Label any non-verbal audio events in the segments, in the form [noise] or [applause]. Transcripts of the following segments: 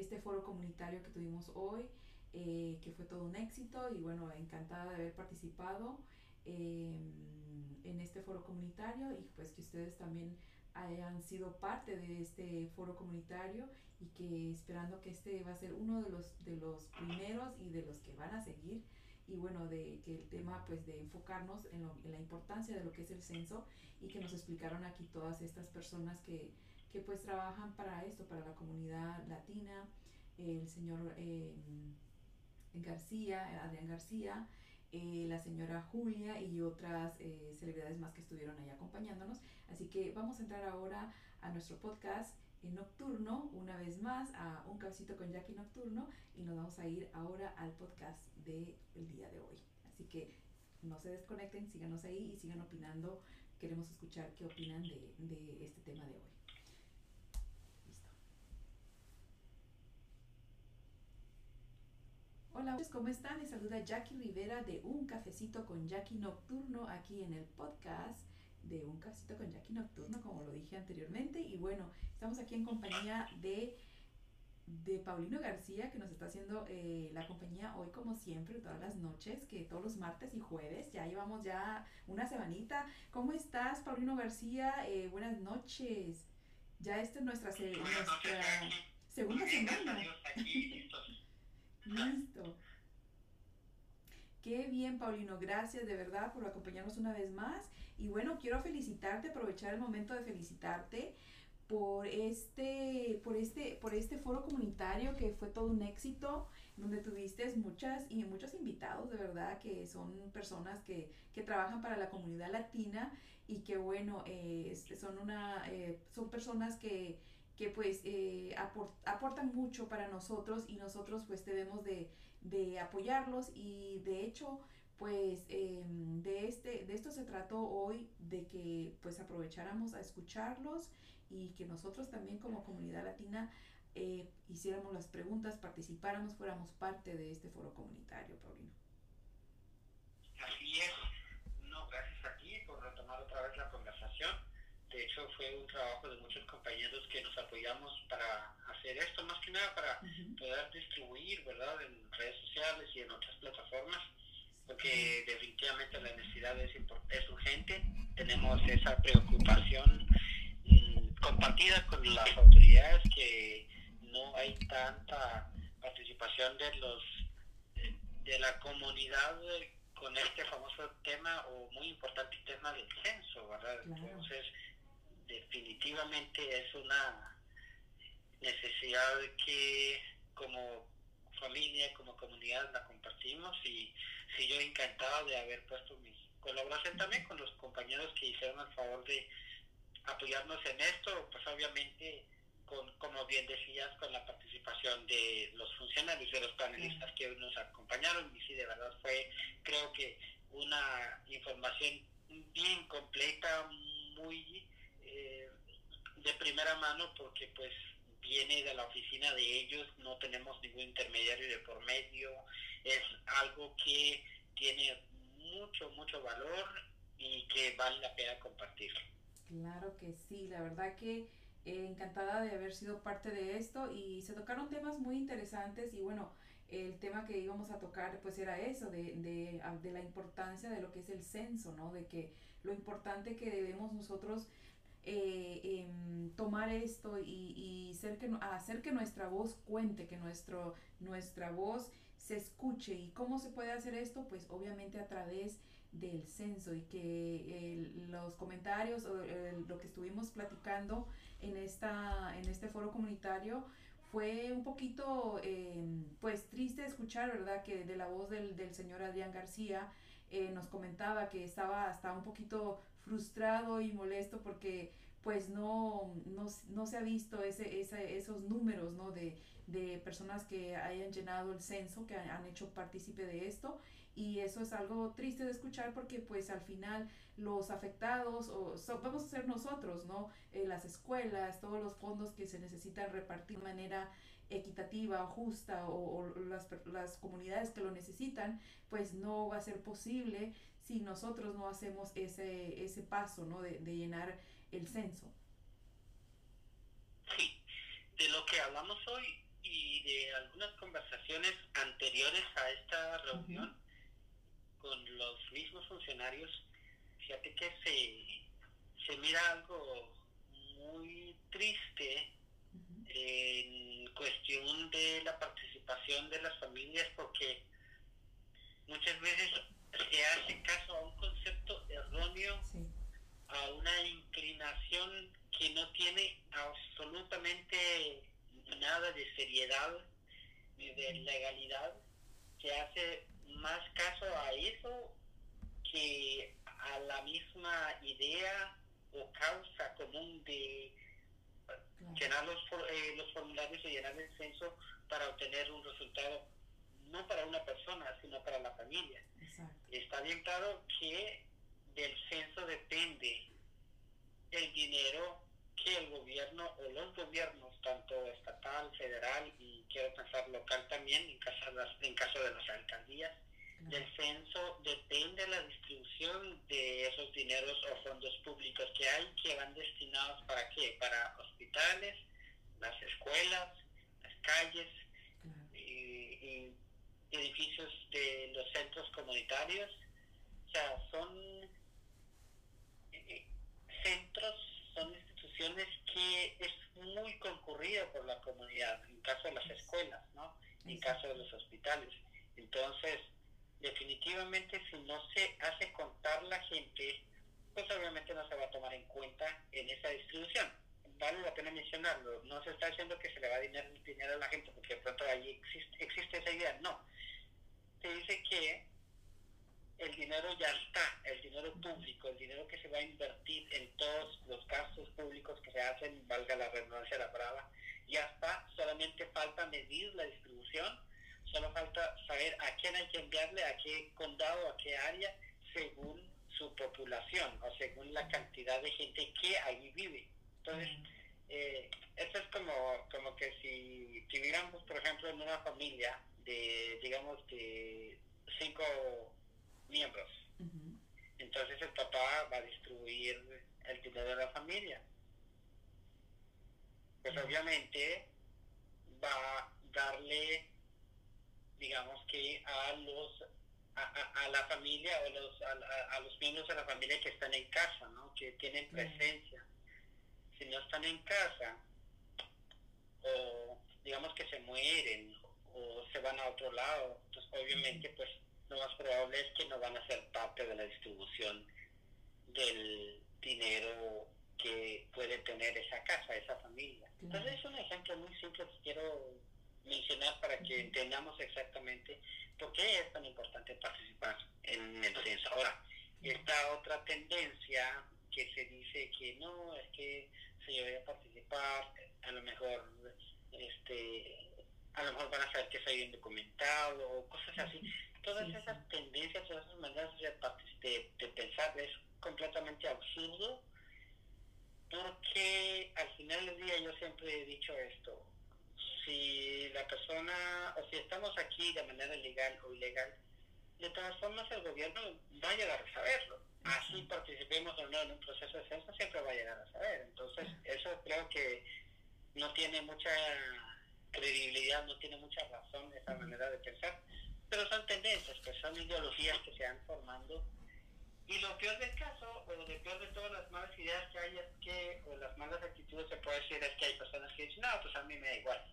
este foro comunitario que tuvimos hoy, eh, que fue todo un éxito y bueno, encantada de haber participado em, en este foro comunitario y pues que ustedes también hayan sido parte de este foro comunitario y que esperando que este va a ser uno de los, de los primeros y de los que van a seguir y bueno, de que el tema pues de enfocarnos en, en, la importancia de lo que es el censo y que nos explicaron aquí todas estas personas que, que pues trabajan para esto, para la comunidad latina, el señor eh, García, Adrián García, eh, la señora Julia y otras eh, celebridades más que estuvieron ahí acompañándonos. Así que vamos a entrar ahora a nuestro podcast en nocturno, una vez más, a un cafecito con Jackie nocturno y nos vamos a ir ahora al podcast del día de hoy. Así que no se desconecten, síganos ahí y sigan opinando. Queremos escuchar qué opinan de, de este tema de hoy. Hola, ¿cómo están? Les saluda Jackie Rivera de Un Cafecito con Jackie Nocturno aquí en el podcast de Un Cafecito con Jackie Nocturno, como lo dije anteriormente. Y bueno, estamos aquí en compañía de, de Paulino García, que nos está haciendo eh, la compañía hoy, como siempre, todas las noches, que todos los martes y jueves. Ya llevamos ya una semanita. ¿Cómo estás, Paulino García? Eh, buenas noches. Ya esta es nuestra, nuestra segunda semana. Listo. Qué bien, Paulino. Gracias de verdad por acompañarnos una vez más. Y bueno, quiero felicitarte, aprovechar el momento de felicitarte por este, por este, por este foro comunitario que fue todo un éxito, donde tuviste muchas y muchos invitados, de verdad, que son personas que, que trabajan para la comunidad latina y que bueno, eh, son una, eh, son personas que, que pues eh, aportan mucho para nosotros y nosotros pues debemos de, de apoyarlos y de hecho pues em, de, este, de esto se trató hoy, de que pues aprovecháramos a escucharlos y que nosotros también como comunidad latina eh, hiciéramos las preguntas, participáramos, fuéramos parte de este foro comunitario, Paulino. No, gracias a ti por retomar otra vez la conversación. De hecho, fue un trabajo de muchos compañeros que nos apoyamos para hacer esto, más que nada para poder distribuir, ¿verdad?, en redes sociales y en otras plataformas porque definitivamente la necesidad es, es urgente. Tenemos esa preocupación mm, compartida con las autoridades que no hay tanta participación de los de la comunidad con este famoso tema o muy importante tema del censo, ¿verdad? Entonces, definitivamente es una necesidad que como familia, como comunidad la compartimos y sí, yo encantado de haber puesto mi colaboración también con los compañeros que hicieron el favor de apoyarnos en esto, pues obviamente con, como bien decías, con la participación de los funcionarios, de los panelistas que nos acompañaron y sí, de verdad fue, creo que una información bien completa, muy eh, de primera mano, porque pues viene de la oficina de ellos, no tenemos ningún intermediario de por medio, es algo que tiene mucho, mucho valor y que vale la pena compartir. Claro que sí, la verdad que eh, encantada de haber sido parte de esto y se tocaron temas muy interesantes y bueno, el tema que íbamos a tocar pues era eso, de, de, de la importancia de lo que es el censo, ¿no? De que lo importante que debemos nosotros eh, em, tomar esto y, ser que, hacer que nuestra voz cuente, que nuestro, nuestra voz se escuche. ¿Y cómo se puede hacer esto? Pues obviamente a través del censo y que los comentarios o lo que estuvimos platicando en, esta, en este foro comunitario fue un poquito em, pues triste escuchar, ¿verdad? Que de la voz del, del señor Adrián García eh, nos comentaba que estaba hasta un poquito frustrado y molesto porque pues no, no, se ha visto ese, esos números ¿no? de, de, personas que hayan llenado el censo, que han hecho partícipe de esto. Y eso es algo triste de escuchar porque pues al final los afectados o vamos a ser nosotros, ¿no? Eh, las escuelas, todos los fondos que se necesitan repartir de manera equitativa, justa o, o las, las comunidades que lo necesitan, pues no va a ser posible si nosotros no hacemos ese, ese paso, ¿no? De, de llenar el censo. Sí, de lo hablamos hoy y de algunas conversaciones anteriores a esta reunión con los mismos funcionarios, fíjate que se, se mira algo muy triste en cuestión de la participación de las familias porque muchas veces se hace caso a un concepto erróneo, a una inclinación que no tiene absolutamente nada de seriedad ni de legalidad, se hace más caso a eso que a la misma idea o causa común de llenar los, eh, los formularios y llenar el censo para obtener un resultado no para una persona, sino para la familia. Está bien claro que del censo depende el dinero que el gobierno o los gobiernos, tanto estatal, federal y quiero pensar local también, en caso de las, en caso de las alcaldías, del censo depende la distribución de esos dineros o fondos públicos que hay que van destinados para qué? Para hospitales, las escuelas, las calles y edificios de los centros comunitarios. O sea, son eh, centros, son instituciones que es muy concurrida por la comunidad, en caso de las escuelas, ¿no? En caso de los hospitales. Entonces, definitivamente si no se hace contar la gente, pues obviamente no se va a tomar en cuenta en esa distribución. Vale la pena mencionarlo, no se está diciendo que se le va a dinero, dinero a la gente porque de pronto ahí existe, existe esa idea, no. Se dice que el dinero ya está, el dinero público, el dinero que se va a invertir en todos los gastos públicos que se hacen, valga la redundancia la brava, ya está, solamente falta medir la distribución Solo falta saber a quién hay que enviarle, a qué condado, a qué área, según su población o según la cantidad de gente que allí vive. Entonces, eh, esto es como, como que si viviéramos, por ejemplo, en una familia de, digamos, de cinco miembros. Entonces el papá va a distribuir el dinero de la familia. Pues obviamente va a darle digamos que a los a, la familia o los, a, los miembros de la familia que están en casa, ¿no? que tienen presencia. Si no están en casa, o digamos que se mueren o se van a otro lado, entonces pues, obviamente pues lo más probable es que no van a ser parte de la distribución del dinero que puede tener esa casa, esa familia. Entonces es un ejemplo muy simple que quiero mencionar para que entendamos exactamente por qué es tan importante participar en el censo. Ahora, esta otra tendencia que se dice que no, es que si yo voy a participar, a lo mejor este a lo mejor van a saber que soy indocumentado o cosas así. Todas esas tendencias, todas esas maneras de, de pensar es completamente absurdo porque al final del día yo siempre he dicho esto, si la persona, o si estamos aquí de manera legal o ilegal, de todas formas el gobierno va a llegar a saberlo. Así participemos o no en un proceso de censo, siempre va a llegar a saber. Entonces, eso creo que no tiene mucha credibilidad, no tiene mucha razón esa manera de pensar, pero son tendencias, pues son ideologías que se van formando. Y lo peor del caso, o lo peor de todas las malas ideas que hay es que, o las malas actitudes se puede decir es que hay personas que dicen, no, pues a mí me da igual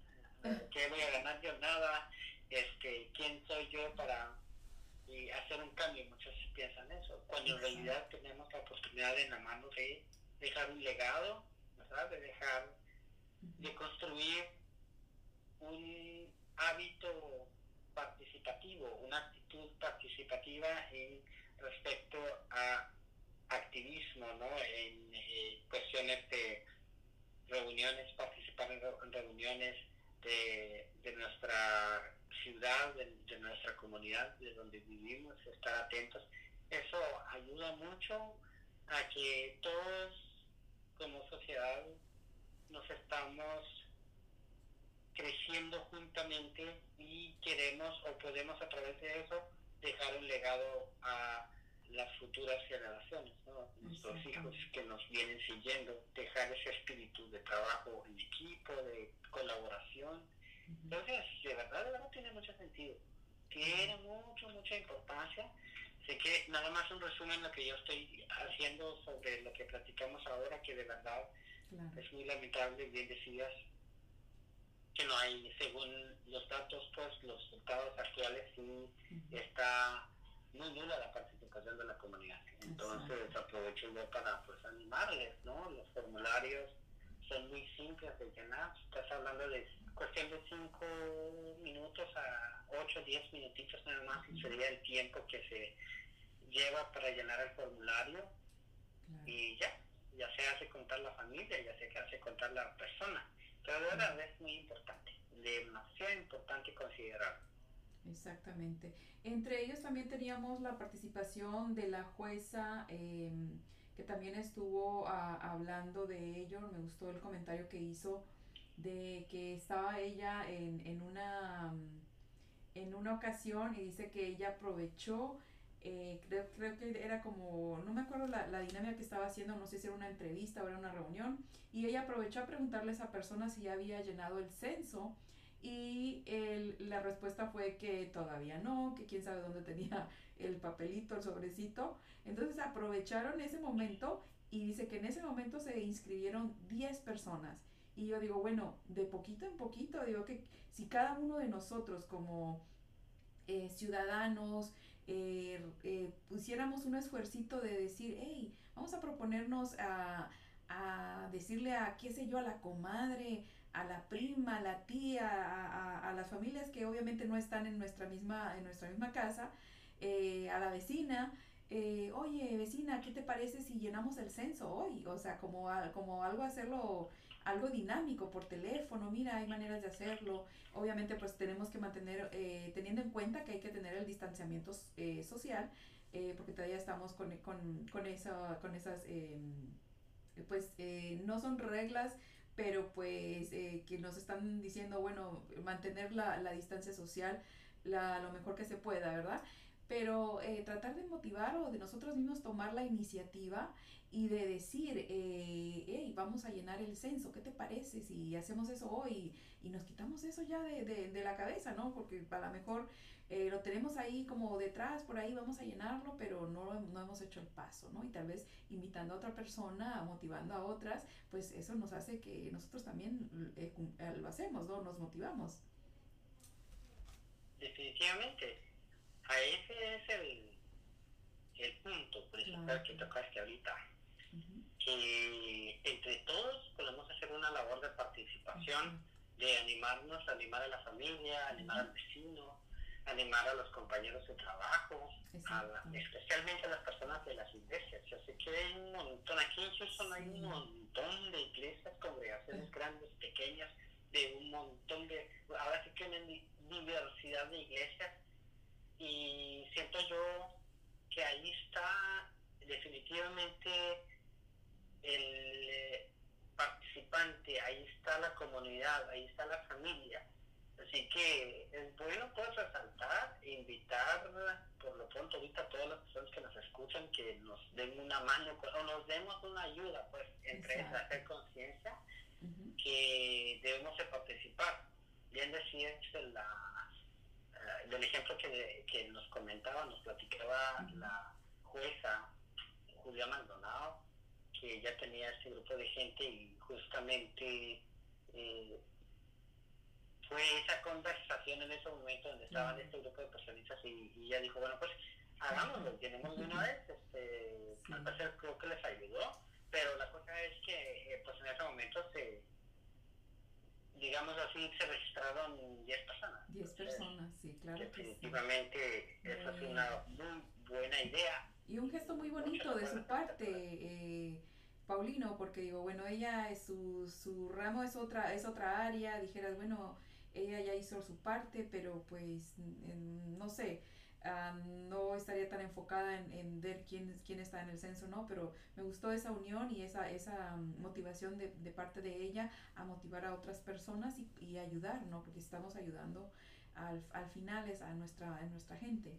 ¿Qué voy a ganar yo? Nada. Este, ¿Quién soy yo para y hacer un cambio? Muchos piensan eso, cuando en realidad tenemos la oportunidad en la mano de dejar un legado, ¿verdad? De dejar, de construir un hábito participativo, una actitud participativa en respecto a activismo, ¿no? En eh, cuestiones de reuniones, participar en reuniones, de, nuestra ciudad, de, nuestra comunidad, de donde vivimos, estar atentos. Eso ayuda mucho a que todos como sociedad nos estamos creciendo juntamente y queremos o podemos a través de eso dejar un legado a las futuras generaciones, ¿no? nuestros hijos que nos vienen siguiendo, dejar ese espíritu de trabajo en equipo, de colaboración. Entonces, de verdad, de verdad tiene mucho sentido. Tiene mucho, mucha importancia. Así que nada más un resumen lo que yo estoy haciendo sobre lo que platicamos ahora, que de verdad es muy lamentable, bien decías, que no hay, según los datos, pues los resultados actuales sí está muy nula la participación de la comunidad. Entonces aprovecho yo para pues animarles, ¿no? Los formularios son muy simples de llenar. Estás hablando de cuestión de 5 minutos a 8, 10 minutitos nada más y sería el tiempo que se lleva para llenar el formulario y ya, ya se hace contar la familia, ya se hace contar la persona. Verdad es muy importante, demasiado importante considerar. Exactamente. Entre ellos también teníamos la participación de la jueza em, que también estuvo ah, hablando de ello. Me gustó el comentario que hizo de que estaba ella en, en, una, en una ocasión y dice que ella aprovechó, eh, creo, creo, que era como, no me acuerdo la, la, dinámica que estaba haciendo, no sé si era una entrevista o era una reunión, y ella aprovechó a preguntarle a esa persona si ya había llenado el censo y el, la respuesta fue que todavía no, que quién sabe dónde tenía el papelito, el sobrecito. Entonces aprovecharon ese momento y dice que en ese momento se inscribieron 10 personas. Y yo digo, bueno, de poquito en poquito, digo que si cada uno de nosotros como eh, ciudadanos eh, eh, pusiéramos un esfuercito de decir, hey, vamos a proponernos a, a decirle a, qué sé yo, a la comadre, a la prima, a la tía, a, a, las familias que obviamente no están en nuestra misma, en nuestra misma casa, eh, a la vecina, eh, oye vecina, ¿qué te parece si llenamos el censo hoy? O sea, como, como algo hacerlo, algo dinámico por teléfono, mira, hay maneras de hacerlo. Obviamente pues tenemos que mantener, eh, teniendo en cuenta que hay que tener el distanciamiento social, porque todavía estamos con, con, con, esa, con esas, em, pues no son reglas pero pues eh, que nos están diciendo, bueno, mantener la, la distancia social la, lo mejor que se pueda, ¿verdad? Pero eh, tratar de motivar o de nosotros mismos tomar la iniciativa y de decir, eh, hey, vamos a llenar el censo, ¿qué te parece si hacemos eso hoy y nos quitamos eso ya de, de, de la cabeza, ¿no? Porque para lo mejor eh, lo tenemos ahí como detrás, por ahí vamos a llenarlo, pero no, no hemos hecho el paso, ¿no? Y tal vez invitando a otra persona, motivando a otras, pues eso nos hace que nosotros también eh, eh, lo hacemos, ¿no? Nos motivamos. Definitivamente. A ese es el, el punto principal que tocaste ahorita. Que entre todos podemos hacer una labor de participación, de animarnos, animar a la familia, animar al vecino, animar a los compañeros de trabajo, especialmente a las personas de las iglesias. Yo sé que hay un montón, aquí en Houston hay un montón de iglesias, congregaciones grandes, pequeñas, de un montón de, ahora sí que hay una diversidad de iglesias y siento yo que ahí está definitivamente el eh, participante, ahí está la comunidad, ahí está la familia. Así que es bueno pues resaltar, invitar por lo pronto ahorita a todas las personas que nos escuchan que nos den una mano o nos demos una ayuda pues entre a hacer conciencia que debemos de participar. Bien decía la, uh, del ejemplo que, que, nos comentaba, nos platicaba la jueza Julia Maldonado, que ya tenía este grupo de gente y justamente eh, fue esa conversación en ese momento donde estaban este grupo de personistas y, y, ella dijo, bueno, pues hagámoslo, tenemos de una vez, este, al parecer creo que les ayudó, pero la cosa es que eh, pues en ese momento se, digamos así, se registraron 10 personas. 10 personas, sí, claro. Definitivamente que sí. eso es una muy buena idea. Y un gesto muy bonito de su parte. Eh, Paulino, porque digo, bueno, ella es su, su ramo es otra, es otra área, dijeras, bueno, ella ya hizo su parte, pero pues no sé, no estaría tan enfocada en, en, ver quién, quién está en el censo, ¿no? Pero me gustó esa unión y esa, esa motivación de, de parte de ella a motivar a otras personas y, y ayudar, ¿no? Porque estamos ayudando al, al final es a nuestra, a nuestra gente.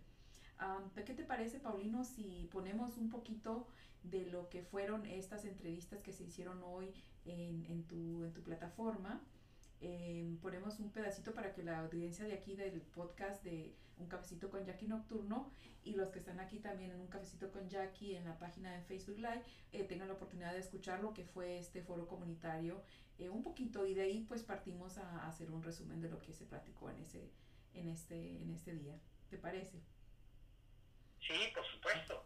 ¿Qué te parece, Paulino, si ponemos un poquito de lo que fueron estas entrevistas que se hicieron hoy en, en, tu, en tu plataforma? Em, ponemos un pedacito para que la audiencia de aquí del podcast de Un Cafecito con Jackie Nocturno y los que están aquí también en Un Cafecito con Jackie en la página de Facebook Live eh, tengan la oportunidad de escuchar lo que fue este foro comunitario eh, un poquito y de ahí pues partimos a, hacer un resumen de lo que se platicó en ese en este en este día. ¿Te parece? Sí, por supuesto.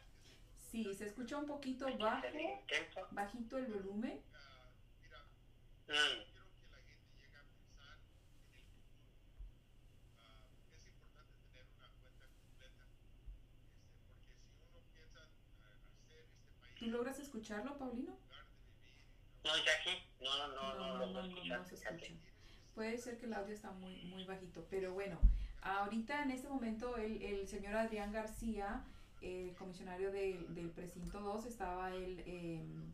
Sí, se escucha un poquito bajo, bajito el volumen. ¿Tú logras escucharlo, Paulino? No, Jackie, no, no, no, no, no, no, se escucha. Puede ser que el audio está muy, muy bajito, pero bueno, ahorita en este momento el, el señor Adrián García el comisionario del precinto 2 estaba él em,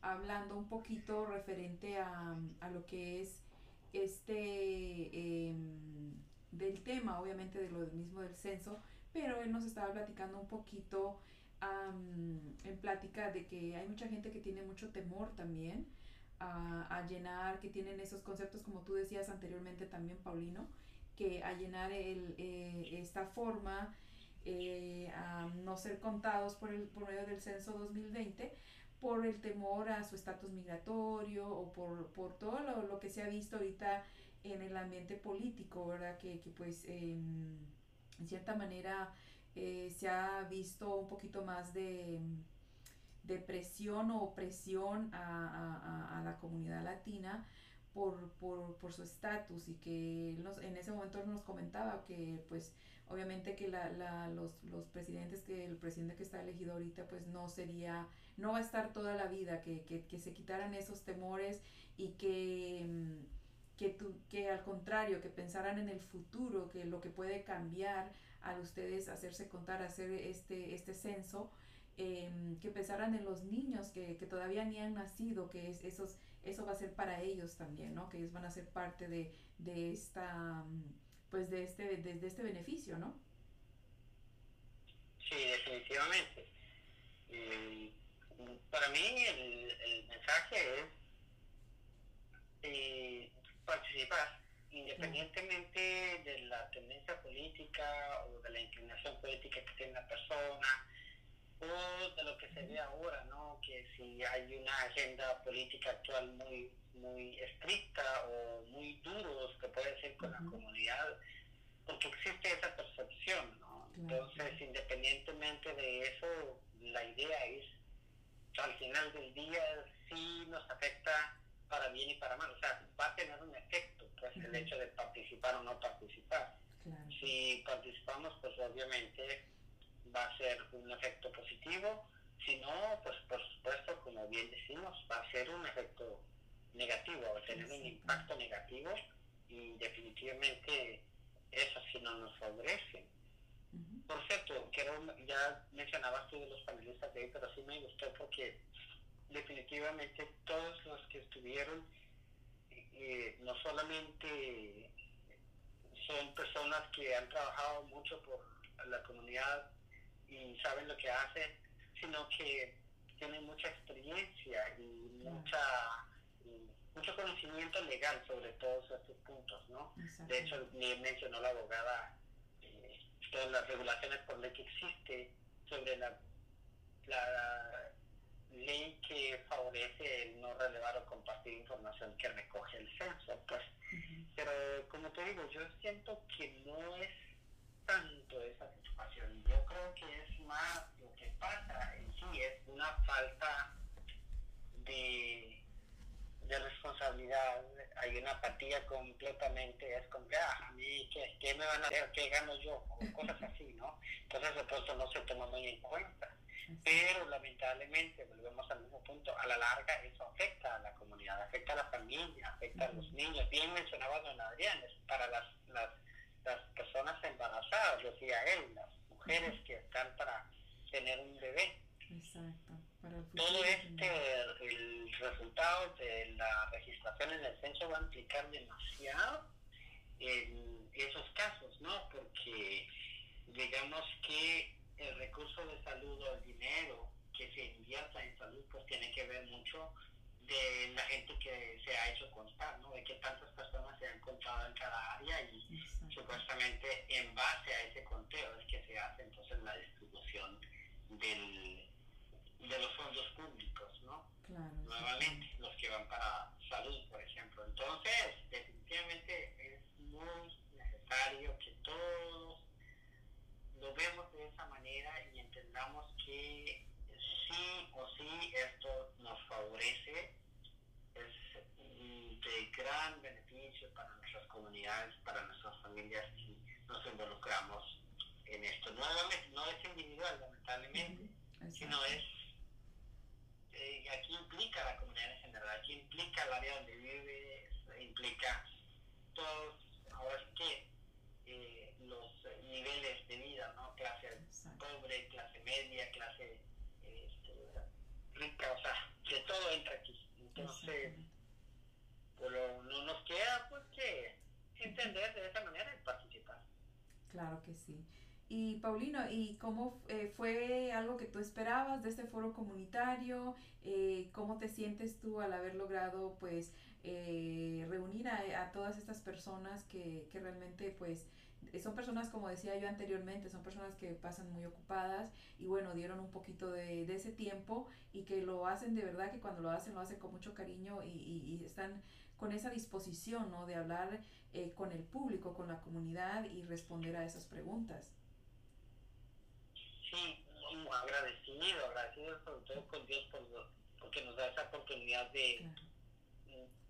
hablando un poquito referente a, lo que es este em, del tema, obviamente de lo mismo del censo, pero él nos estaba platicando un poquito en plática de que hay mucha gente que tiene mucho temor también a, llenar, que tienen esos conceptos como tú decías anteriormente también, Paulino, que a llenar el, eh, esta forma eh, a no ser contados por, el, por medio del censo 2020 por el temor a su estatus migratorio o por, por todo lo, lo, que se ha visto ahorita en el ambiente político, ¿verdad? Que, que pues en cierta manera eh, se ha visto un poquito más de, de presión o opresión a, a, a, la comunidad latina por, por, por su estatus y que nos, en ese momento nos comentaba que pues obviamente que la, la, los, los presidentes, que el presidente que está elegido ahorita, pues no sería, no va a estar toda la vida, que, que, que se quitaran esos temores y que, mm, que, tu, que al contrario, que pensaran en el futuro, que lo que puede cambiar al ustedes hacerse contar, hacer este, este censo, em, que pensaran en los niños que, que, todavía ni han nacido, que es, esos, eso va a ser para ellos también, ¿no? Que ellos van a ser parte de, de esta mm, pues de este, de, este beneficio, ¿no? Sí, definitivamente. para mí el, el mensaje es eh, participar, independientemente de la tendencia política o de la inclinación política que tiene la persona, de lo que se ve ahora, ¿no? Que si hay una agenda política actual muy muy estricta o muy duros que puede ser con la comunidad, porque existe esa percepción, ¿no? Entonces, independientemente de eso, la idea es, al final del día, sí nos afecta para bien y para mal, o sea, va a tener un efecto, pues, el hecho de participar o no participar. Si participamos, pues obviamente va a ser un efecto positivo, si no, pues por supuesto, como bien decimos, va a ser un efecto negativo, va a tener un impacto negativo y definitivamente eso sí no nos favorece. Por cierto, quiero, ya mencionabas tú de los panelistas de hoy, pero sí me gustó porque definitivamente todos los que estuvieron eh, no solamente son personas que han trabajado mucho por la comunidad y saben lo que hacen, sino que tienen mucha experiencia y mucha mucho conocimiento legal sobre todos estos puntos, ¿no? De hecho, mencionó la abogada eh, todas las regulaciones por ley que existe sobre la, la ley que favorece el no relevar o compartir información que recoge el censo, pues. Pero como te digo, yo siento que no es tanto esa situación. Yo creo que es más lo que pasa en sí, es una falta de de responsabilidad, hay una apatía completamente, es como que, ah, a mí, ¿qué, me van a hacer? ¿Qué gano yo? O cosas así, ¿no? Entonces, de pronto no se toma muy en cuenta. Pero lamentablemente, volvemos al mismo punto, a la larga eso afecta a la comunidad, afecta a la familia, afecta a los niños. Bien mencionaba don Adrián, para las, las decía él, las mujeres que están para tener un bebé. Exacto. Todo este, el resultado de la registración en el censo va a implicar demasiado en esos casos, ¿no? Porque digamos que el recurso de salud o el dinero que se invierta en salud pues tiene que ver mucho de la gente que se ha hecho constar, ¿no? De que tantas personas se han contado en cada área y supuestamente en base a ese conteo es que se hace entonces la distribución del, de los fondos públicos, ¿no? Nuevamente, los que van para salud, por ejemplo. Entonces, definitivamente es muy necesario que todos lo vemos de esa manera y entendamos que sí o sí esto favorece, es de gran beneficio para nuestras comunidades, para nuestras familias si nos involucramos en esto. Nuevamente, no es individual, lamentablemente, sino es, eh, aquí implica la comunidad en general, aquí implica el área donde vive, implica todos, ahora sí que eh, los niveles de vida, ¿no? Clase pobre, clase media, clase rica, o sea, que todo entra aquí. Entonces, pues no nos queda pues que entender de esa manera y participar. Claro que sí. Y Paulino, ¿y cómo eh, fue algo que tú esperabas de este foro comunitario? Eh, ¿Cómo te sientes tú al haber logrado pues eh, reunir a, a, todas estas personas que, que realmente pues son personas, como decía yo anteriormente, son personas que pasan muy ocupadas y bueno, dieron un poquito de, de ese tiempo y que lo hacen de verdad, que cuando lo hacen, lo hacen con mucho cariño y, y, están con esa disposición, ¿no? De hablar eh, con el público, con la comunidad y responder a esas preguntas. Sí, agradecido, agradecido sobre todo con Dios por, porque nos da esa oportunidad de...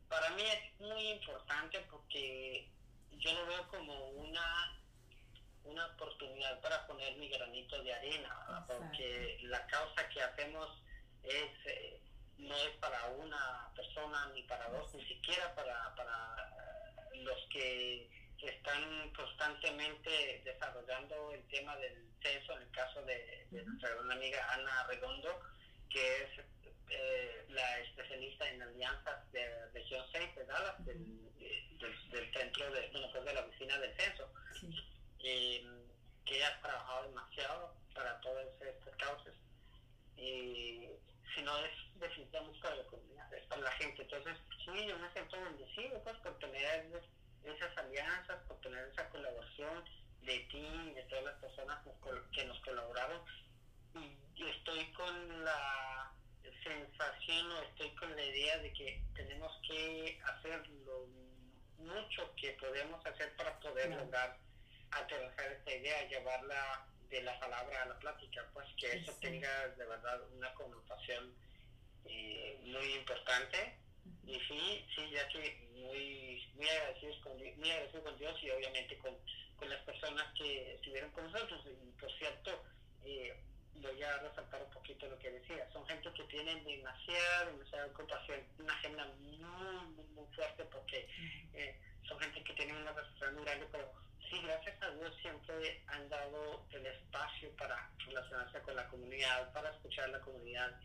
Para mí es muy importante porque yo lo veo como una una oportunidad para poner mi granito de arena, porque la causa que hacemos es eh, no es para una persona ni para dos, ni siquiera para, para los que están constantemente desarrollando el tema del censo, en el caso de, nuestra gran amiga Ana Redondo, que es eh, la especialista en alianzas de región 6 de Dallas, del del, centro de, bueno, pues de la oficina del censo, eh, que ha trabajado demasiado para todas estas causas. Y si no es definitivamente para la comunidad, es para la gente. Entonces, sí, yo me siento bendecido pues, por tener esas alianzas, por tener esa colaboración de ti y de todas las personas que nos colaboraron. Y estoy con la sensación o estoy con la idea de que tenemos que hacerlo mucho que podemos hacer para poder lograr aterrizar esta idea, llevarla de la palabra a la plática, pues que eso tenga de verdad una connotación eh, muy importante. Y sí, sí, ya que muy, muy, agradecidos con, muy agradecido con Dios y obviamente con, con las personas que estuvieron con nosotros. Y por cierto, eh, voy a resaltar un poquito lo que decía. Son gente que tienen demasiada, demasiada ocupación, una agenda muy, muy, muy fuerte porque eh, son gente que tiene una responsabilidad muy grande, pero sí, gracias a Dios siempre han dado el espacio para relacionarse con la comunidad, para escuchar a la comunidad.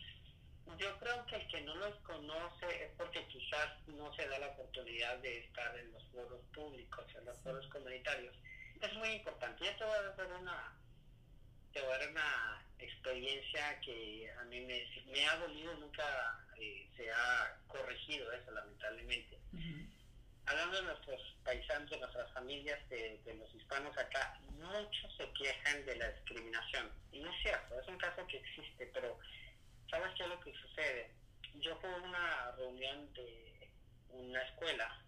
Yo creo que el que no los conoce es porque quizás no se da la oportunidad de estar en los foros públicos, en los foros comunitarios. Es muy importante. Ya te voy a dar una, te voy a dar una experiencia que a mí me, me ha dolido, nunca eh, se ha corregido eso lamentablemente. Hablando de nuestros paisanos, de nuestras familias, de, los hispanos acá, muchos se quejan de la discriminación. Y no es cierto, es un caso que existe, pero ¿sabes qué es lo que sucede? Yo fui a una reunión de una escuela,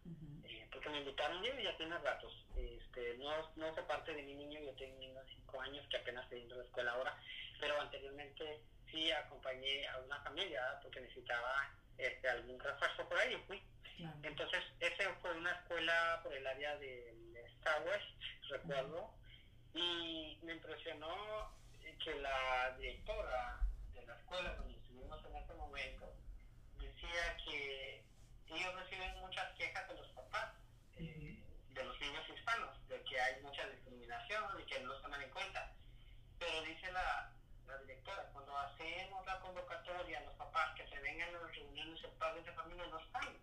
porque me invitaron, yo ya tiene ratos, este, no, no sé parte de mi niño, yo tengo un niño de 5 años que apenas está yendo a la escuela ahora, pero anteriormente sí acompañé a una familia porque necesitaba este, algún refuerzo por ahí, fui. Entonces, esa fue una escuela por el área del Star West, recuerdo, y me impresionó que la directora de la escuela donde estuvimos en ese momento decía que ellos reciben muchas quejas de los papás, eh, de los niños hispanos, de que hay mucha discriminación y que no los toman en cuenta. Pero dice la, la directora, cuando hacemos la convocatoria los papás que se vengan a las reuniones de padres de familia, no están,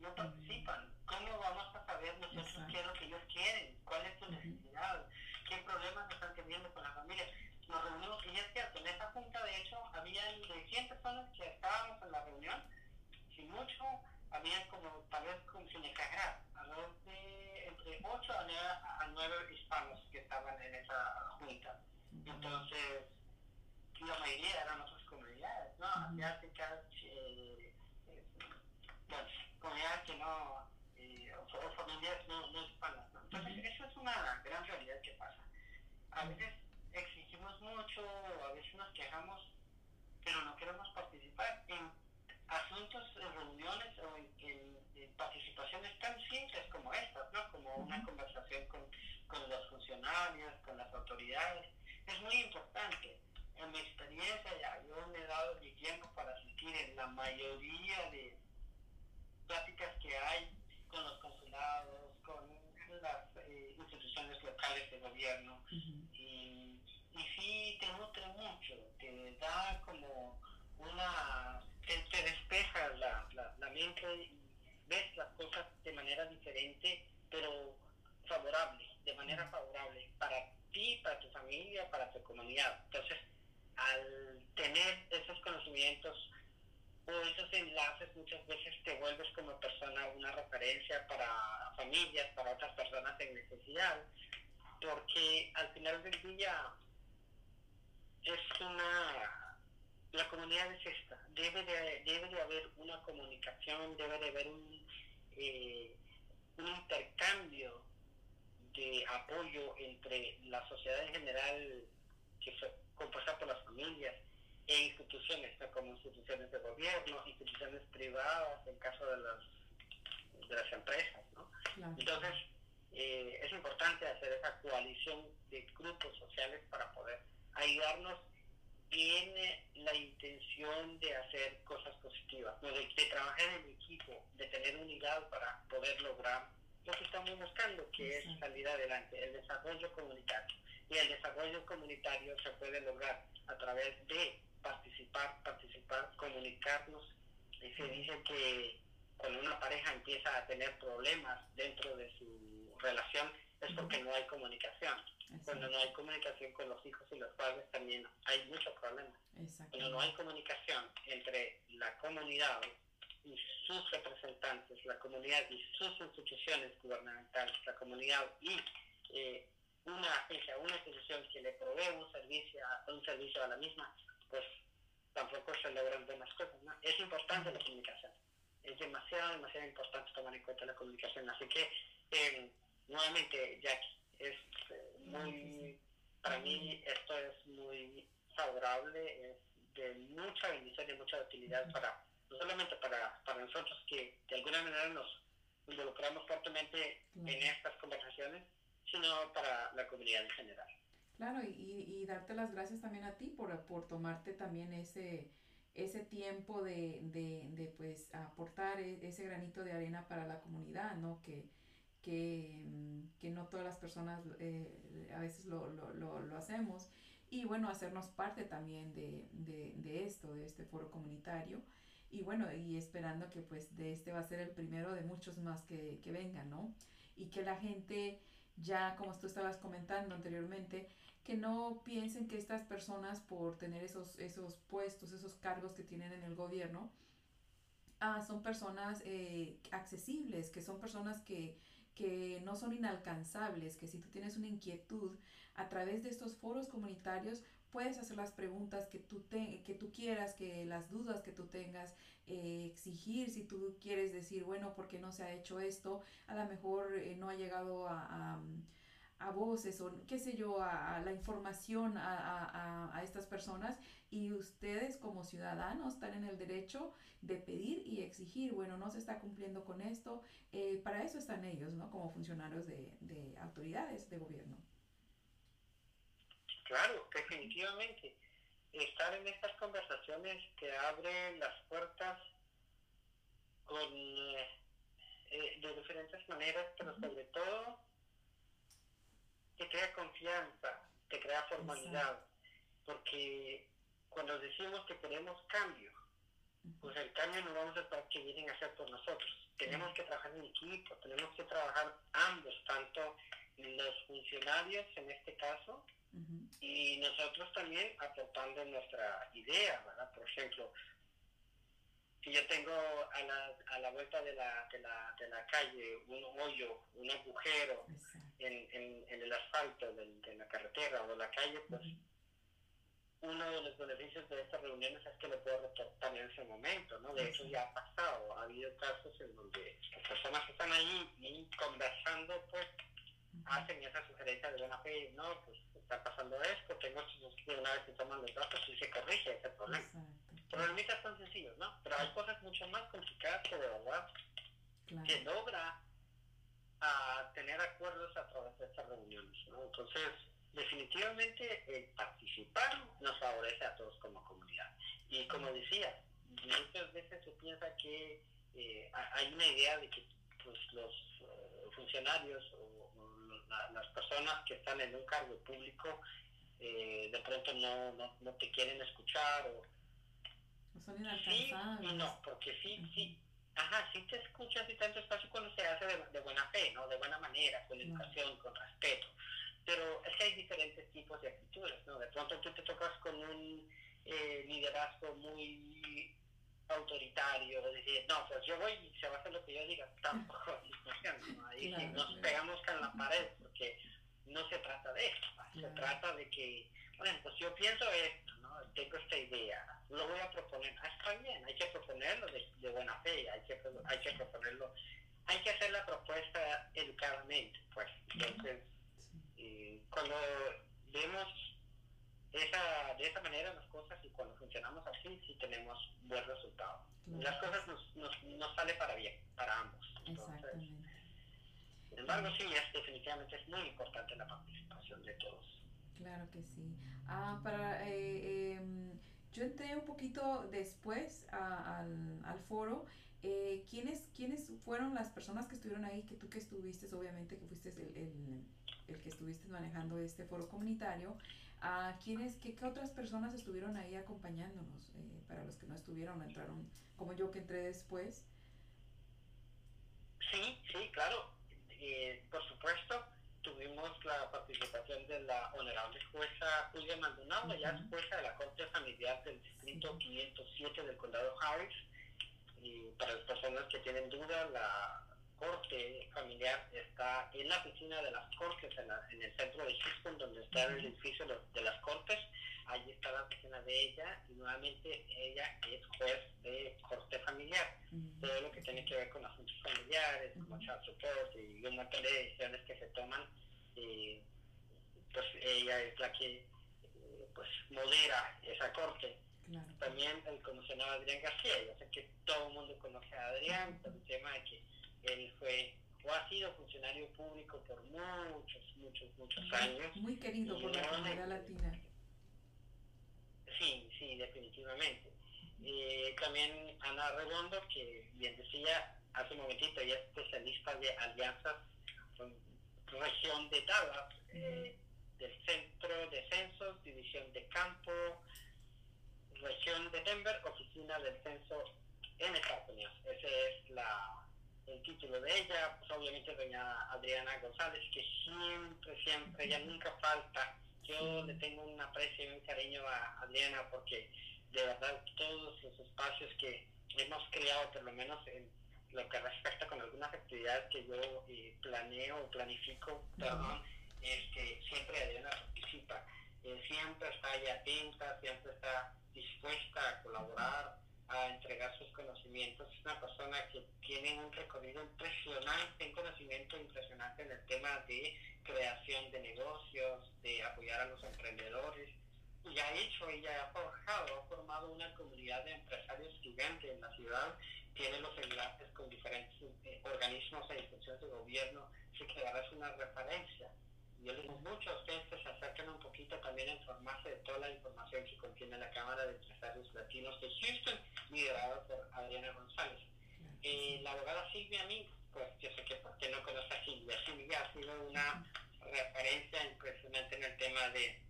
no participan. ¿Cómo vamos a saber nosotros qué es lo que ellos quieren? ¿Cuál es su necesidad? ¿Qué problemas están teniendo con la familia? Nos reunimos y es cierto, en esa junta de hecho había de 100 personas que estábamos en la reunión, sin mucho, había como tal vez como sin exagerar, de entre 8 a 9 hispanos que estaban en esa junta. Entonces, la mayoría eran otras comunidades, ¿no? Asiáticas, eh, eh, bueno, comunidades que no, eh, o, familias no, no hispanas, ¿no? Entonces, eso es una gran realidad que pasa. A veces exigimos mucho, a veces nos quejamos, pero no queremos participar en asuntos, en reuniones o en, participaciones tan simples como estas, ¿no? Como una conversación con, con los funcionarios, con las autoridades. Es muy importante. En mi experiencia, ya yo me he dado mi tiempo para asistir en la mayoría de pláticas que hay con los consulados, con las eh, instituciones locales de gobierno. y, y sí, te nutre mucho, te da como una te, despeja la, la, la, mente y ves las cosas de manera diferente, pero favorable, de manera favorable para ti, para tu familia, para tu comunidad. Entonces, al tener esos conocimientos o esos enlaces, muchas veces te vuelves como persona una referencia para familias, para otras personas en necesidad, porque al final del día es una la comunidad es esta. Debe de, debe de haber una comunicación, debe de haber un, eh, un intercambio de apoyo entre la sociedad en general, que fue compuesta por las familias, e instituciones, como instituciones de gobierno, instituciones privadas, en caso de las, de las empresas. ¿no? Entonces, eh, es importante hacer esa coalición de grupos sociales para poder ayudarnos tiene la intención de hacer cosas positivas, de, trabajar en equipo, de tener unidad para poder lograr lo que estamos buscando, que es salir adelante, el desarrollo comunitario. Y el desarrollo comunitario se puede lograr a través de participar, participar, comunicarnos. Y se dice que cuando una pareja empieza a tener problemas dentro de su relación es porque no hay comunicación cuando no hay comunicación con los hijos y los padres también hay muchos problemas. Cuando no hay comunicación entre la comunidad y sus representantes, la comunidad y sus instituciones gubernamentales, la comunidad y eh, una agencia, una institución que le provee un servicio, un servicio a la misma, pues tampoco se logran buenas cosas. Es importante la comunicación. Es demasiado, demasiado importante tomar en cuenta la comunicación. Así que, eh, nuevamente, Jackie, es eh, muy, para mí esto es muy favorable, es de mucha bendición y mucha utilidad para, no solamente para, para nosotros que de alguna manera nos involucramos fuertemente en estas conversaciones, sino para la comunidad en general. Claro, y, y darte las gracias también a ti por, por tomarte también ese, ese tiempo de, de, de, pues aportar e, ese granito de arena para la comunidad, ¿no? Que, que, mm, que no todas las personas eh, a veces lo, lo, lo, hacemos y bueno, hacernos parte también de, de, de, esto, de este foro comunitario y bueno, y esperando que pues de este va a ser el primero de muchos más que, que vengan, ¿no? Y que la gente ya, como tú estabas comentando anteriormente, que no piensen que estas personas por tener esos, esos puestos, esos cargos que tienen en el gobierno, ah, son personas eh, accesibles, que son personas que que no son inalcanzables, que si tú tienes una inquietud a través de estos foros comunitarios, puedes hacer las preguntas que tú, te, que tú quieras, que las dudas que tú tengas, eh, exigir si tú quieres decir, bueno, ¿por qué no se ha hecho esto? A lo mejor eh, no ha llegado a a voces o qué sé yo, a, la información a, a, estas personas y ustedes como ciudadanos están en el derecho de pedir y exigir, bueno, no se está cumpliendo con esto, eh, para eso están ellos, ¿no? Como funcionarios de, de autoridades de gobierno. Claro, definitivamente. Estar en estas conversaciones que abren las puertas con, eh, eh, de diferentes maneras, pero sobre todo te crea confianza, te crea formalidad, porque cuando decimos que queremos cambio, pues el cambio no vamos a esperar que vienen a hacer por nosotros. Tenemos que trabajar en equipo, tenemos que trabajar ambos, tanto los funcionarios en este caso, y nosotros también aportando nuestra idea, ¿verdad? Por ejemplo, si yo tengo a la, a la vuelta de la, de, la, de la calle un hoyo, un agujero en, en, en, el asfalto de, la carretera o de la calle, pues uno de los beneficios de estas reuniones es que lo puedo reportar en ese momento, ¿no? De hecho ya ha pasado, ha habido casos en donde las personas que están ahí y conversando, pues hacen esa sugerencia de buena fe, no, pues está pasando esto, tengo que una vez que toman los datos y se corrige ese problema. Problemitas tan sencillos, ¿no? Pero hay cosas mucho más complicadas que de verdad que logra a tener acuerdos a través de estas reuniones, ¿no? Entonces, definitivamente el participar nos favorece a todos como comunidad. Y como decía, muchas veces se piensa que eh, hay una idea de que pues, los eh, funcionarios o, las personas que están en un cargo público eh, de pronto no, no, no, te quieren escuchar o... son inalcanzables. Sí no, porque sí, sí, ajá, sí te escuchas y tanto espacio cuando se hace de, buena fe, ¿no? De buena manera, con educación, con respeto. Pero es que hay diferentes tipos de actitudes, ¿no? De pronto tú te tocas con un eh, liderazgo muy autoritario, decir, no, pues yo voy y se va a hacer lo que yo diga, [laughs] tampoco ¿no? Ahí nos pegamos con la pared, porque no se trata de esto, se trata de que, bueno, pues yo pienso esto, ¿no? Tengo esta idea, lo voy a proponer, ah, está bien, hay que proponerlo de, buena fe, hay que, hay que proponerlo, hay que hacer la propuesta educadamente, pues, entonces, eh, cuando vemos esa, de esa manera las cosas y cuando funcionamos así sí tenemos buen resultado. Las cosas nos, nos, nos sale para bien, para ambos. Entonces, sin embargo, sí, es, definitivamente es muy importante la participación de todos. Claro que sí. Ah, para, eh, em, yo entré un poquito después al, al foro. Eh, ¿quiénes, ¿Quiénes fueron las personas que estuvieron ahí? Que tú que estuviste, obviamente que fuiste el, el, el que estuviste manejando este foro comunitario. ¿A quiénes, qué, qué, otras personas estuvieron ahí acompañándonos? Eh, para los que no estuvieron, entraron como yo que entré después. Sí, sí, claro. Eh, por supuesto, tuvimos la participación de la honorable jueza Julia Maldonado, ya es jueza de la Corte Familiar del Distrito 507 del Condado Harris. Y para las personas que tienen duda, la corte familiar está en la oficina de las cortes, en, el centro de Houston, donde está el edificio de las cortes. Allí está la oficina de ella y nuevamente ella es juez de corte familiar. Todo lo que tiene que ver con asuntos familiares, como child support y un montón de decisiones que se toman, pues ella es la que eh, pues modera esa corte. También el comisionado Adrián García, yo sé que todo el mundo conoce a Adrián, por el tema de que él fue o ha sido funcionario público por muchos, muchos, muchos años. Muy querido por la comunidad latina. Sí, sí, definitivamente. Eh, también Ana Redondo, que bien decía hace un momentito, ella es especialista de alianzas con región de Dallas, eh, del Centro de Censos, División de Campo, región de Denver, Oficina del Censo en Estados Unidos. Esa es la el título de ella, pues obviamente doña Adriana González, que siempre, siempre, ella nunca falta. Yo le tengo un aprecio y un cariño a Adriana porque de verdad todos los espacios que hemos creado, por lo menos en lo que respecta con algunas actividades que yo eh, planeo o planifico, perdón, es que siempre Adriana participa. Eh, siempre está ahí atenta, siempre está dispuesta a colaborar a entregar sus conocimientos. Es una persona que tiene un recorrido impresionante, un conocimiento impresionante en el tema de creación de negocios, de apoyar a los emprendedores. Y ha hecho, ella ha forjado, ha formado una comunidad de empresarios gigantes en la ciudad, tiene los enlaces con diferentes eh, organismos e instituciones de gobierno, se quedará es una referencia yo les digo mucho a ustedes que se acerquen un poquito también a informarse de toda la información que contiene la Cámara de Empresarios Latinos de Houston, liderada por Adriana González. Eh, la abogada Silvia Mink, pues yo sé que porque no conoce a Silvia, Silvia ha sido una referencia impresionante en el tema de,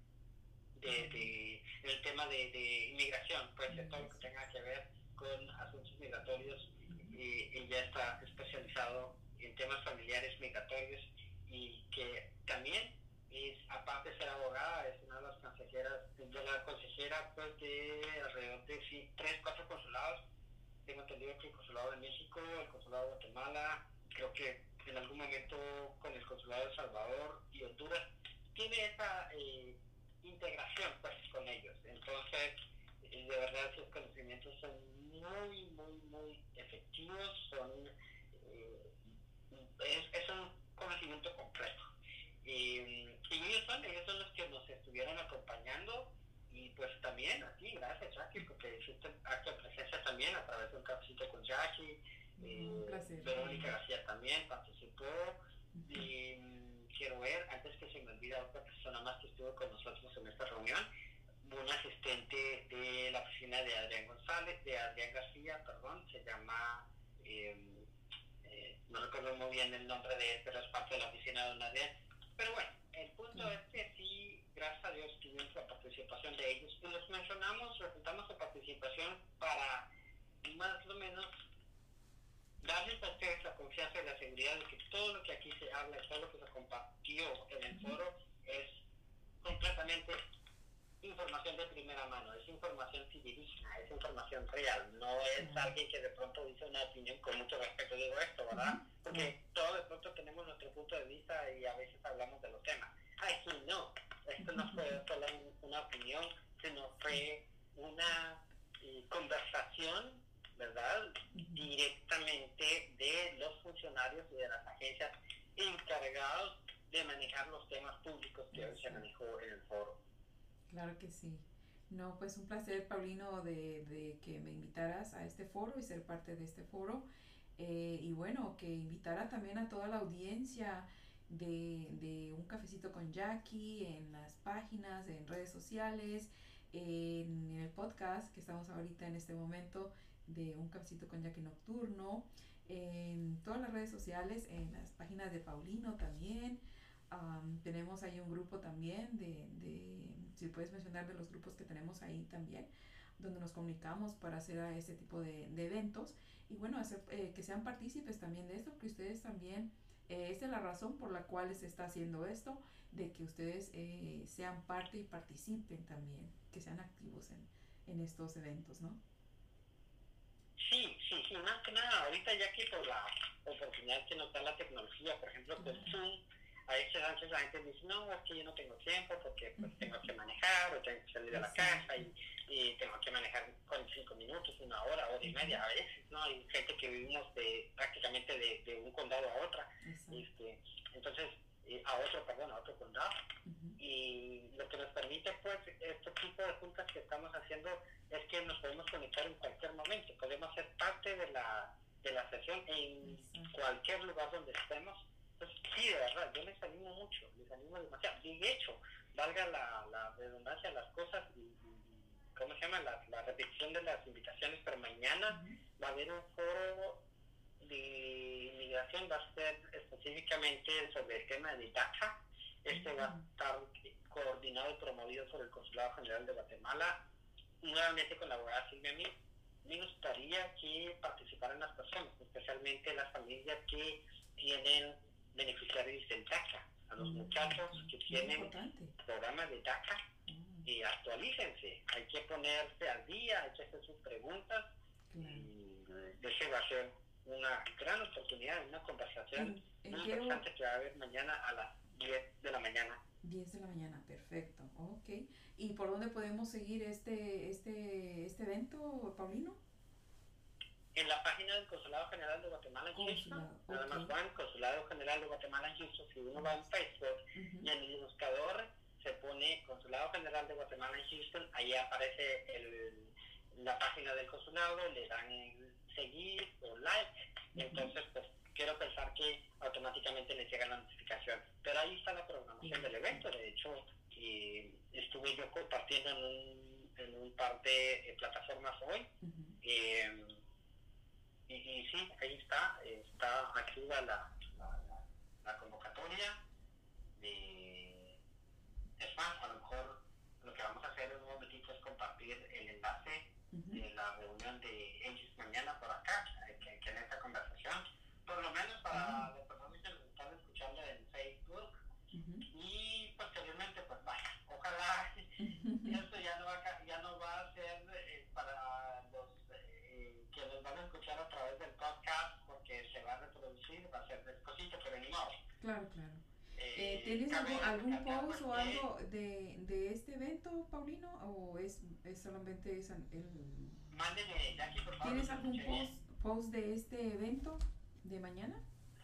de, de el tema de, de inmigración, pues todo lo que tenga que ver con asuntos migratorios. Y ella está especializado en temas familiares migratorios y que también es, aparte de ser abogada, es una de las consejeras, de la consejera pues de alrededor de sí, tres, cuatro consulados. Tengo entendido que el consulado de México, el consulado de Guatemala, creo que en algún momento con el consulado de Salvador y Honduras, tiene esa eh, integración pues con ellos. Entonces, eh, de verdad sus conocimientos son muy, muy, muy efectivos, son eh, es, es un conocimiento completo. Y, ellos son, ellos son los que nos estuvieron acompañando y pues también aquí, gracias Jackie, porque hiciste acto de presencia también a través de un cafecito con Jackie. Eh, Verónica García también participó. Y mm, quiero ver, antes que se me olvide otra persona más que estuvo con nosotros en esta reunión, un asistente de la oficina de Adrián González, de Adrián García, perdón, se llama, em, eh, no recuerdo muy bien el nombre de él, pero es parte de la oficina de Don Adrián, pero bueno, que sí, gracias a Dios tuvimos la participación de ellos y los mencionamos, presentamos su participación para más o menos darles a ustedes la confianza y la seguridad de que todo lo que aquí se habla y todo lo que se compartió en el foro es completamente información de primera mano, es información fidedigna, es información real, no es alguien que de pronto dice una opinión con mucho respeto, digo esto, ¿verdad? Porque todos de pronto tenemos nuestro punto de vista y a veces hablamos de los temas. Aquí no, esto no fue solo una opinión, sino fue una eh, conversación, ¿verdad? Directamente de los funcionarios y de las agencias encargados de manejar los temas públicos que hoy se manejó en el foro. Claro que sí. No, pues un placer, Paulino, de, de que me invitaras a este foro y ser parte de este foro. Eh, y bueno, que invitara también a toda la audiencia de, de, Un Cafecito con Jackie en las páginas, en redes sociales, en, el podcast que estamos ahorita en este momento de Un Cafecito con Jackie Nocturno, en todas las redes sociales, en las páginas de Paulino también. Tenemos ahí un grupo también de, de, si puedes mencionar de los grupos que tenemos ahí también, donde nos comunicamos para hacer a ese tipo de, de eventos. Y bueno, hacer, eh, que sean partícipes también de esto, que ustedes también, eh, esa es la razón por la cual se está haciendo esto, de que ustedes eh, sean parte y participen también, que sean activos en, en estos eventos, ¿no? Sí, sí, sí, más que nada, ahorita ya que por la oportunidad que nos da la tecnología, por ejemplo, con Zoom, a veces antes la gente dice, no, es que yo no tengo tiempo porque pues, tengo que manejar o tengo que salir de la casa y, y tengo que manejar con cinco minutos, una hora, hora y media a veces, ¿no? Hay gente que vivimos de prácticamente de, de un condado a otra, este, entonces, eh, a otro, perdón, a otro condado. Y lo que nos permite, pues, este tipo de juntas que estamos haciendo es que nos podemos conectar en cualquier momento, podemos ser parte de la, de la sesión en cualquier lugar donde estemos sí, de verdad, yo les animo mucho, les animo demasiado. De hecho, valga la, la redundancia, las cosas y, ¿cómo se llama? La, la, repetición de las invitaciones, pero mañana va a haber un foro de inmigración, va a ser específicamente sobre el tema de DACA. Este va a estar coordinado y promovido por el Consulado General de Guatemala, nuevamente con la abogada Silvia Mí. Me gustaría que participaran las personas, especialmente las familias que tienen beneficiarios del DACA, a los mm, muchachos que tienen programas de DACA mm. y actualícense, hay que ponerse al día, hay que hacer sus preguntas y ese va a ser una gran oportunidad, una conversación muy interesante que va a haber mañana a las 10 de la mañana. 10 de la mañana, perfecto, ok. ¿Y por dónde podemos seguir este, este, este evento, Paulino? En la página del Consulado General de Guatemala en Houston, nada más van Consulado General de Guatemala en Houston, si uno va en Facebook y en el buscador se pone Consulado General de Guatemala en Houston, ahí aparece el, la página del consulado, le dan seguir o like, entonces pues quiero pensar que automáticamente les llega la notificación. Pero ahí está la programación del evento, de hecho eh, estuve yo compartiendo en un, en un par de eh, plataformas hoy. eh, y, sí, ahí está, está activa la, la, la convocatoria. De, es más, a lo mejor lo que vamos a hacer en un momentito es compartir el enlace de la reunión de ellos mañana por acá, que, en esta conversación, por lo menos para... ¿Tienes algún, algún post o algo de, de este evento, Paulino? ¿O es, es solamente es el... Mándeme, Jackie, por favor. ¿Tienes algún post, post de este evento de mañana?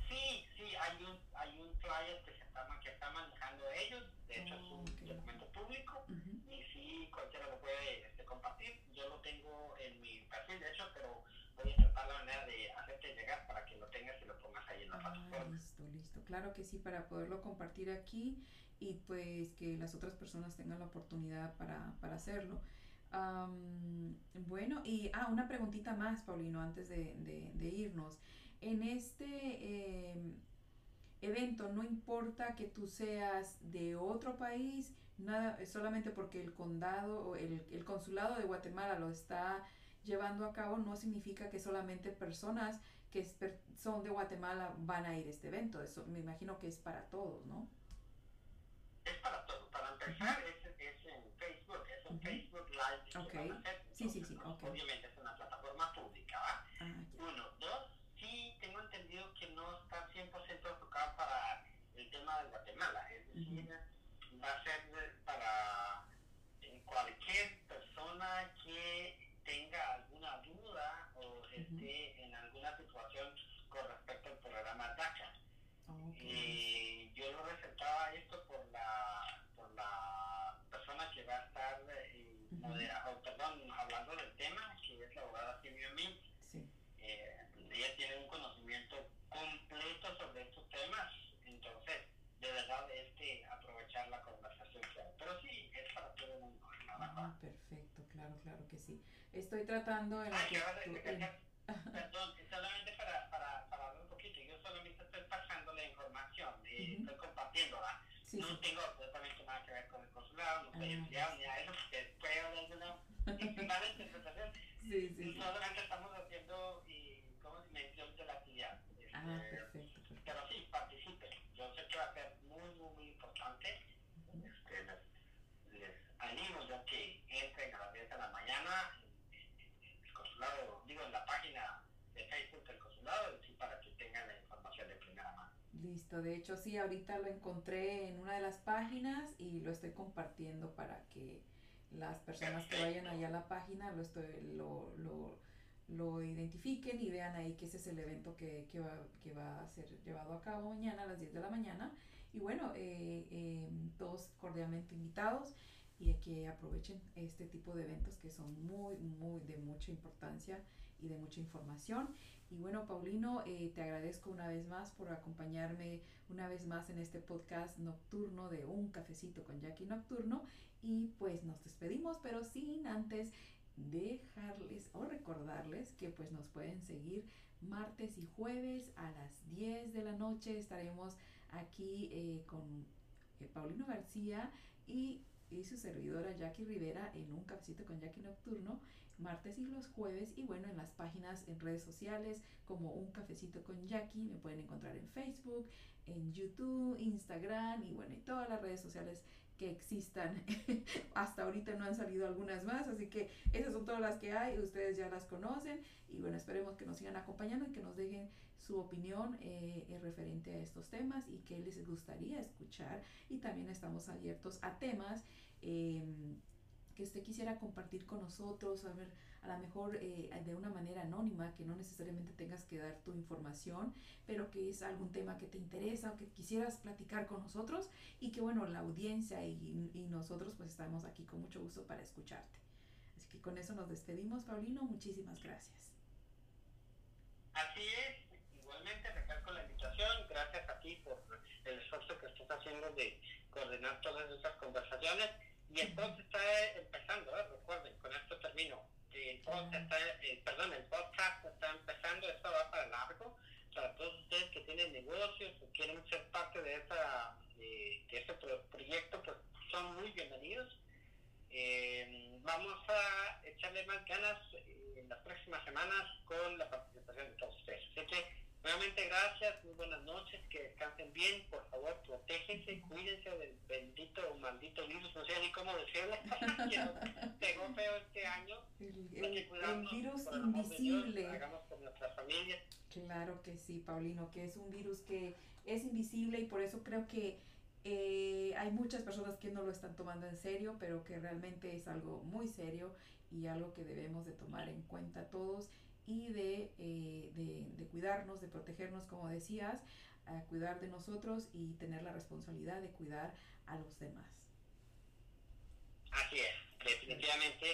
Sí, sí, hay un, hay un flyer que, se está, que está manejando ellos, de hecho es un documento público, y sí, cualquiera lo puede este, compartir. Yo lo tengo en mi perfil, de hecho, pero voy a tratar la manera de hacerte llegar para que lo tengas y lo pongas ahí en la ah, plataforma. Claro que sí, para poderlo compartir aquí y pues que las otras personas tengan la oportunidad para, para hacerlo. bueno, y ah, una preguntita más, Paulino, antes de, de, de irnos. En este em, evento no importa que tú seas de otro país, nada, solamente porque el condado o el, el consulado de Guatemala lo está llevando a cabo no significa que solamente personas que son de Guatemala van a ir a este evento. Eso me imagino que es para todos, ¿no? Es para todos. Para empezar, es, es, en Facebook, es un Facebook Live. Okay. sí, sí, sí. Okay. Obviamente es una plataforma pública. ¿va? Ah, Uno. Dos, sí tengo entendido que no está 100% enfocado para el tema de Guatemala. Es decir, va a ser para cualquier persona que tenga alguna duda o esté en alguna situación con respecto al programa DACA. y yo lo resaltaba esto por la, por la persona que va a estar eh, perdón, hablando del tema, que es la abogada Silvia Mint. Eh, ella tiene un conocimiento completo sobre estos temas, entonces de verdad es que aprovechar la conversación Pero sí, es para todo el mundo. Ah, perfecto, claro, claro que sí. Estoy tratando en que solamente para, para, para hablar un poquito, yo solamente estoy pasando la información, eh, estoy compartiéndola. no tengo absolutamente nada que ver con el consulado, no soy ah, empleado ni a eso, porque estoy hablando de una interpretación. Sí, sí, Solamente estamos haciendo y, como mención de la actividad. Ah, este, perfecto, Pero sí, participen. Yo sé que va a ser muy, muy, muy importante. Este, les, les animo ya que entren a las 10 de la mañana consulado, digo, en la página de Facebook del consulado, sí, para que tengan la información de primera mano. De hecho sí, ahorita lo encontré en una de las páginas y lo estoy compartiendo para que las personas que vayan allá a la página lo, estoy, lo, lo, lo identifiquen y vean ahí que ese es el evento que, que, va, que va a ser llevado a cabo mañana a las 10 de la mañana. Y bueno, eh, eh, todos cordialmente invitados y que aprovechen este tipo de eventos que son muy, muy de mucha importancia y de mucha información. Y bueno, Paulino, eh, te agradezco una vez más por acompañarme una vez más en este podcast nocturno de Un Cafecito con Jackie Nocturno. Y pues nos despedimos, pero sin antes dejarles o recordarles que pues nos pueden seguir martes y jueves a las 10 de la noche. Estaremos aquí eh, con eh, Paulino García y y su servidora Jackie Rivera en un cafecito con Jackie Nocturno, martes y los jueves. Y bueno, en las páginas en redes sociales como un cafecito con Jackie, me pueden encontrar en Facebook, en YouTube, Instagram y bueno, y todas las redes sociales que existan. [laughs] Hasta ahorita no han salido algunas más, así que esas son todas las que hay, ustedes ya las conocen y bueno, esperemos que nos sigan acompañando y que nos dejen su opinión eh, referente a estos temas y qué les gustaría escuchar y también estamos abiertos a temas. Em, que usted quisiera compartir con nosotros, a ver, a lo mejor eh, de una manera anónima, que no necesariamente tengas que dar tu información, pero que es algún tema que te interesa o que quisieras platicar con nosotros y que bueno, la audiencia y, y nosotros pues estamos aquí con mucho gusto para escucharte. Así que con eso nos despedimos, Paulino, muchísimas gracias. Así es, igualmente recalco la invitación, gracias a ti por el esfuerzo que estás haciendo de coordinar todas estas conversaciones y entonces está empezando, ¿eh? recuerden, con esto termino. El podcast, está, eh, perdón, el podcast está empezando, esto va para largo. Para todos ustedes que tienen negocios o quieren ser parte de, esta, de este proyecto, pues son muy bienvenidos. Eh, vamos a echarle más ganas en las próximas semanas con la participación de todos ustedes. Así que Nuevamente gracias, muy buenas noches, que descansen bien, por favor, protéjense, cuídense del bendito o maldito virus, no sé ni cómo decirlo, [laughs] pegó feo este año. El, virus invisible. hagamos por nuestras familias. Claro que sí, Paulino, que es un virus que es invisible y por eso creo que Eh, hay muchas personas que no lo están tomando en serio, pero que realmente es algo muy serio y algo que debemos de tomar en cuenta todos y de, eh, de, de cuidarnos, de protegernos, como decías, a cuidar de nosotros y tener la responsabilidad de cuidar a los demás. Así es, definitivamente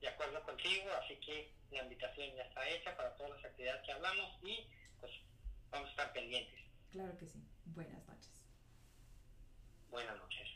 de acuerdo contigo, así que la invitación ya está hecha para todas las actividades que hablamos y pues vamos a estar pendientes. Claro que sí. Buenas noches. Buenas noches.